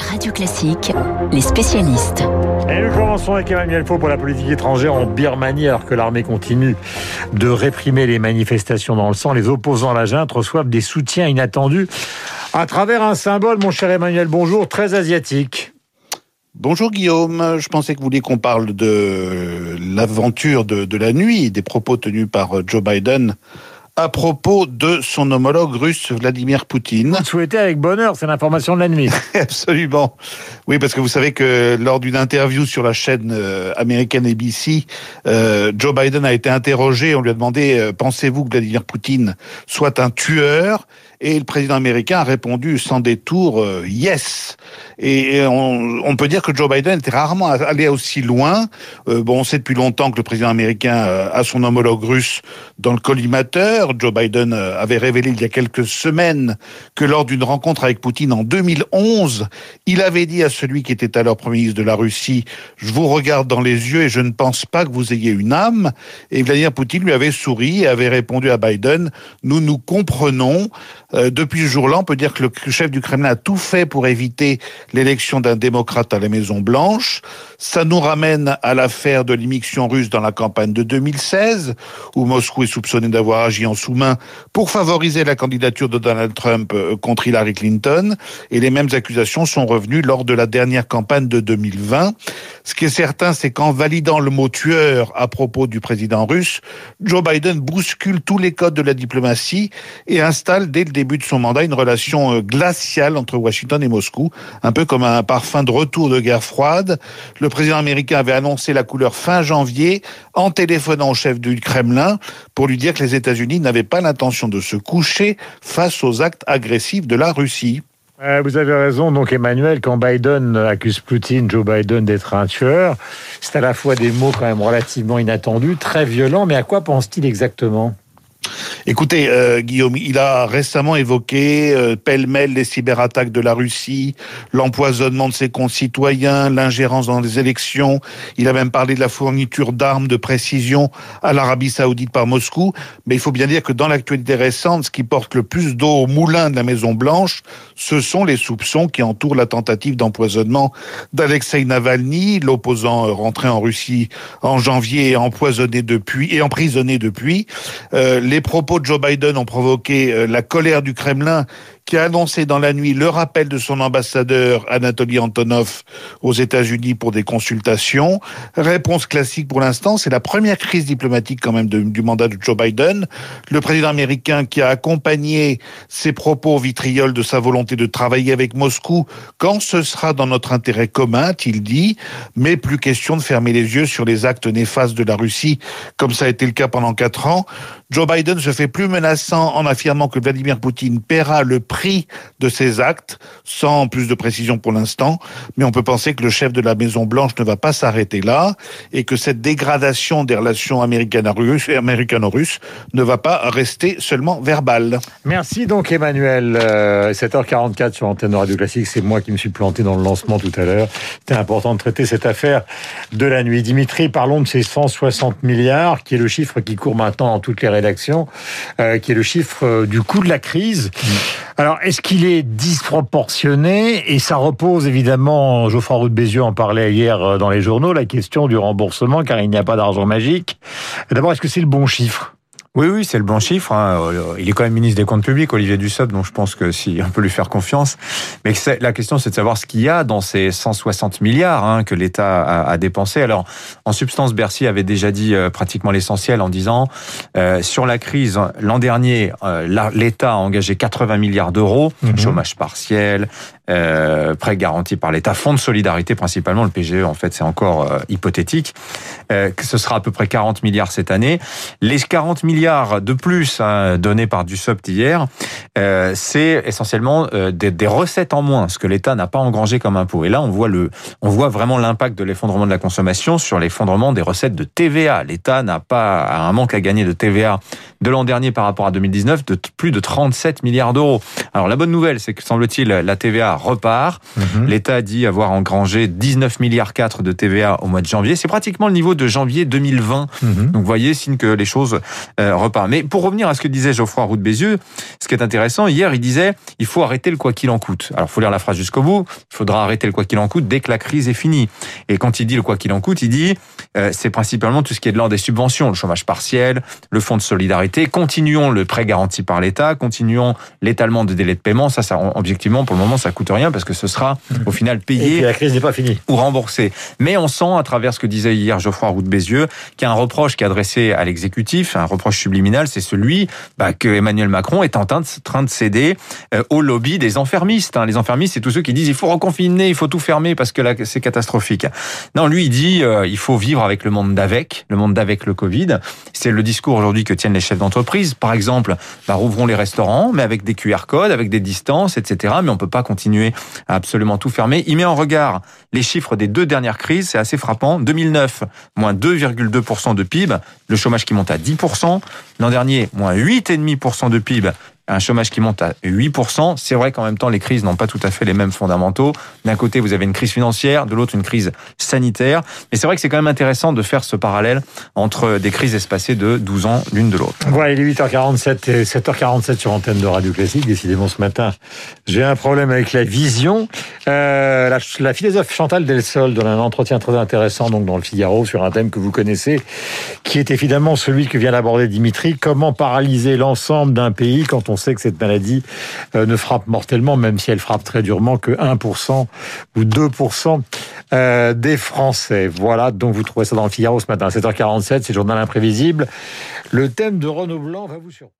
Radio Classique, les spécialistes. Et nous commençons avec Emmanuel Faux pour la politique étrangère en Birmanie, alors que l'armée continue de réprimer les manifestations dans le sang. Les opposants à la junte reçoivent des soutiens inattendus à travers un symbole, mon cher Emmanuel, bonjour, très asiatique. Bonjour Guillaume, je pensais que vous vouliez qu'on parle de l'aventure de, de, la nuit, des propos tenus par Joe Biden à propos de son homologue russe Vladimir Poutine. Vous souhaitez avec bonheur, c'est l'information de la nuit. Absolument. Oui, parce que vous savez que lors d'une interview sur la chaîne euh, américaine ABC, euh, Joe Biden a été interrogé, on lui a demandé euh, pensez-vous que Vladimir Poutine soit un tueur? Et le président américain a répondu sans détour yes. Et on, on, peut dire que Joe Biden était rarement allé aussi loin. bon, on sait depuis longtemps que le président américain a son homologue russe dans le collimateur. Joe Biden avait révélé il y a quelques semaines que lors d'une rencontre avec Poutine en 2011, il avait dit à celui qui était alors Premier ministre de la Russie, je vous regarde dans les yeux et je ne pense pas que vous ayez une âme. Et Vladimir Poutine lui avait souri et avait répondu à Biden, nous nous comprenons. Euh, depuis ce jour-là, on peut dire que le chef du Kremlin a tout fait pour éviter l'élection d'un démocrate à la Maison Blanche. Ça nous ramène à l'affaire de l'immixtion russe dans la campagne de 2016, où Moscou est soupçonné d'avoir agi en sous-main pour favoriser la candidature de Donald Trump euh, contre Hillary Clinton. Et les mêmes accusations sont revenues lors de la dernière campagne de 2020. Ce qui est certain, c'est qu'en validant le mot tueur à propos du président russe, Joe Biden bouscule tous les codes de la diplomatie et installe dès le début de son mandat une relation euh, glaciale entre Washington et Moscou, un peu comme un parfum de retour de guerre froide. Le président américain avait annoncé la couleur fin janvier en téléphonant au chef du Kremlin pour lui dire que les États-Unis n'avaient pas l'intention de se coucher face aux actes agressifs de la Russie. Vous avez raison, donc Emmanuel, quand Biden accuse Poutine, Joe Biden, d'être un tueur, c'est à la fois des mots quand même relativement inattendus, très violents, mais à quoi pense-t-il exactement? Écoutez, euh, Guillaume, il a récemment évoqué euh, pêle-mêle les cyberattaques de la Russie, l'empoisonnement de ses concitoyens, l'ingérence dans les élections. Il a même parlé de la fourniture d'armes de précision à l'Arabie saoudite par Moscou. Mais il faut bien dire que dans l'actualité récente, ce qui porte le plus d'eau au moulin de la Maison-Blanche, ce sont les soupçons qui entourent la tentative d'empoisonnement d'Alexei Navalny, l'opposant rentré en Russie en janvier et empoisonné depuis et emprisonné depuis. Euh, les propos Joe Biden ont provoqué euh, la colère du Kremlin qui a annoncé dans la nuit le rappel de son ambassadeur Anatoly Antonov aux États-Unis pour des consultations. Réponse classique pour l'instant, c'est la première crise diplomatique quand même du mandat de Joe Biden. Le président américain qui a accompagné ses propos vitrioles de sa volonté de travailler avec Moscou quand ce sera dans notre intérêt commun, a-t-il dit, mais plus question de fermer les yeux sur les actes néfastes de la Russie, comme ça a été le cas pendant quatre ans. Joe Biden se fait plus menaçant en affirmant que Vladimir Poutine paiera le prix de ces actes, sans plus de précision pour l'instant, mais on peut penser que le chef de la Maison Blanche ne va pas s'arrêter là et que cette dégradation des relations américano-russes ne va pas rester seulement verbale. Merci donc Emmanuel. 7h44 euh, sur Antenne Radio Classique, c'est moi qui me suis planté dans le lancement tout à l'heure. C'était important de traiter cette affaire de la nuit. Dimitri, parlons de ces 160 milliards, qui est le chiffre qui court maintenant dans toutes les rédactions, euh, qui est le chiffre euh, du coût de la crise. Mmh. Alors, est-ce qu'il est disproportionné? Et ça repose évidemment, Geoffroy Roux de Bézieux en parlait hier euh, dans les journaux, la question du remboursement, car il n'y a pas d'argent magique. D'abord, est-ce que c'est le bon chiffre? Oui, oui, c'est le bon chiffre. Hein. Il est quand même ministre des Comptes Publics, Olivier Dussopt, donc je pense que si on peut lui faire confiance. Mais la question, c'est de savoir ce qu'il y a dans ces 160 milliards hein, que l'État a, a, dépensé. Alors, en substance, Bercy avait déjà dit euh, pratiquement l'essentiel en disant euh, sur la crise l'an dernier, euh, l'État a engagé 80 milliards d'euros, mhm. chômage partiel, euh, prêt garanti par l'État, fonds de solidarité principalement, le PGE en fait c'est encore euh, hypothétique, euh, ce sera à peu près 40 milliards cette année. Les 40 milliards de plus hein, donnés par Dussopt hier, euh, c'est essentiellement euh, des, des, recettes en moins, ce que l'État n'a pas engrangé comme impôt. Et là on voit le, on voit vraiment l'impact de l'effondrement de la consommation sur l'effondrement des recettes de TVA. L'État n'a pas un manque à gagner de TVA de l'an dernier par rapport à 2019 de plus de 37 milliards d'euros. Alors la bonne nouvelle, c'est que semble-t-il la TVA repart. Mhm. L'État dit avoir engrangé 19 milliards 4 de TVA au mois de janvier. C'est pratiquement le niveau de janvier 2020. Mhm. Donc, vous voyez, signe que les choses euh, repartent. Mais pour revenir à ce que disait Geoffroy Roux de Bézieux, ce qui est intéressant, hier, il disait, il faut arrêter le quoi qu'il en coûte. Alors, faut lire la phrase jusqu'au bout. Il faudra arrêter le quoi qu'il en coûte dès que la crise est finie. Et quand il dit le quoi qu'il en coûte, il dit, euh, c'est principalement tout ce qui est de l'ordre des subventions, le chômage partiel, le fonds de solidarité. Continuons le prêt garanti par l'État, continuons l'étalement de délais de paiement. Ça, ça, objectivement, pour le moment, ça coûte rien parce que ce sera au final payé. Et la crise n'est pas finie. Ou remboursé. Mais on sent, à travers ce que disait hier Geoffroy Roux de Bézieux, qu'il y a un reproche qui est adressé à l'exécutif, un reproche subliminal, c'est celui bah, que Emmanuel Macron est en train de, céder euh, au lobby des enfermistes. Hein. Les enfermistes, c'est tous ceux qui disent il faut reconfiner, il faut tout fermer parce que là, c'est catastrophique. Non, lui, il dit euh, il faut vivre avec le monde d'avec, le monde d'avec le Covid. C'est le discours aujourd'hui que tiennent les chefs d'entreprise. Par exemple, bah, rouvrons les restaurants, mais avec des QR codes, avec des distances, etc. Mais on peut pas continuer à absolument tout fermer. Il met en regard les chiffres des deux dernières crises, c'est assez frappant. 2009, moins 2,2% de PIB, le chômage qui monte à 10%. L'an dernier, moins 8,5% de PIB, un chômage qui monte à 8%. C'est vrai qu'en même temps, les crises n'ont pas tout à fait les mêmes fondamentaux. D'un côté, vous avez une crise financière, de l'autre, une crise sanitaire. Mais c'est vrai que c'est quand même intéressant de faire ce parallèle entre des crises espacées de 12 ans l'une de l'autre. Voilà, il est 8h47 et 7h47 sur antenne de Radio Classique. Décidément, ce matin, j'ai un problème avec la vision. Euh, la, la, philosophe Chantal Delsol donne un entretien très intéressant donc dans le Figaro sur un thème que vous connaissez, qui est évidemment celui que vient d'aborder Dimitri. Comment paralyser l'ensemble d'un pays quand on sait que cette maladie euh, ne frappe mortellement, même si elle frappe très durement, que 1% ou 2% euh, des Français. Voilà, donc vous trouvez ça dans le Figaro ce matin à 7h47, c'est journal imprévisible. Le thème de Renaud Blanc va vous surprendre.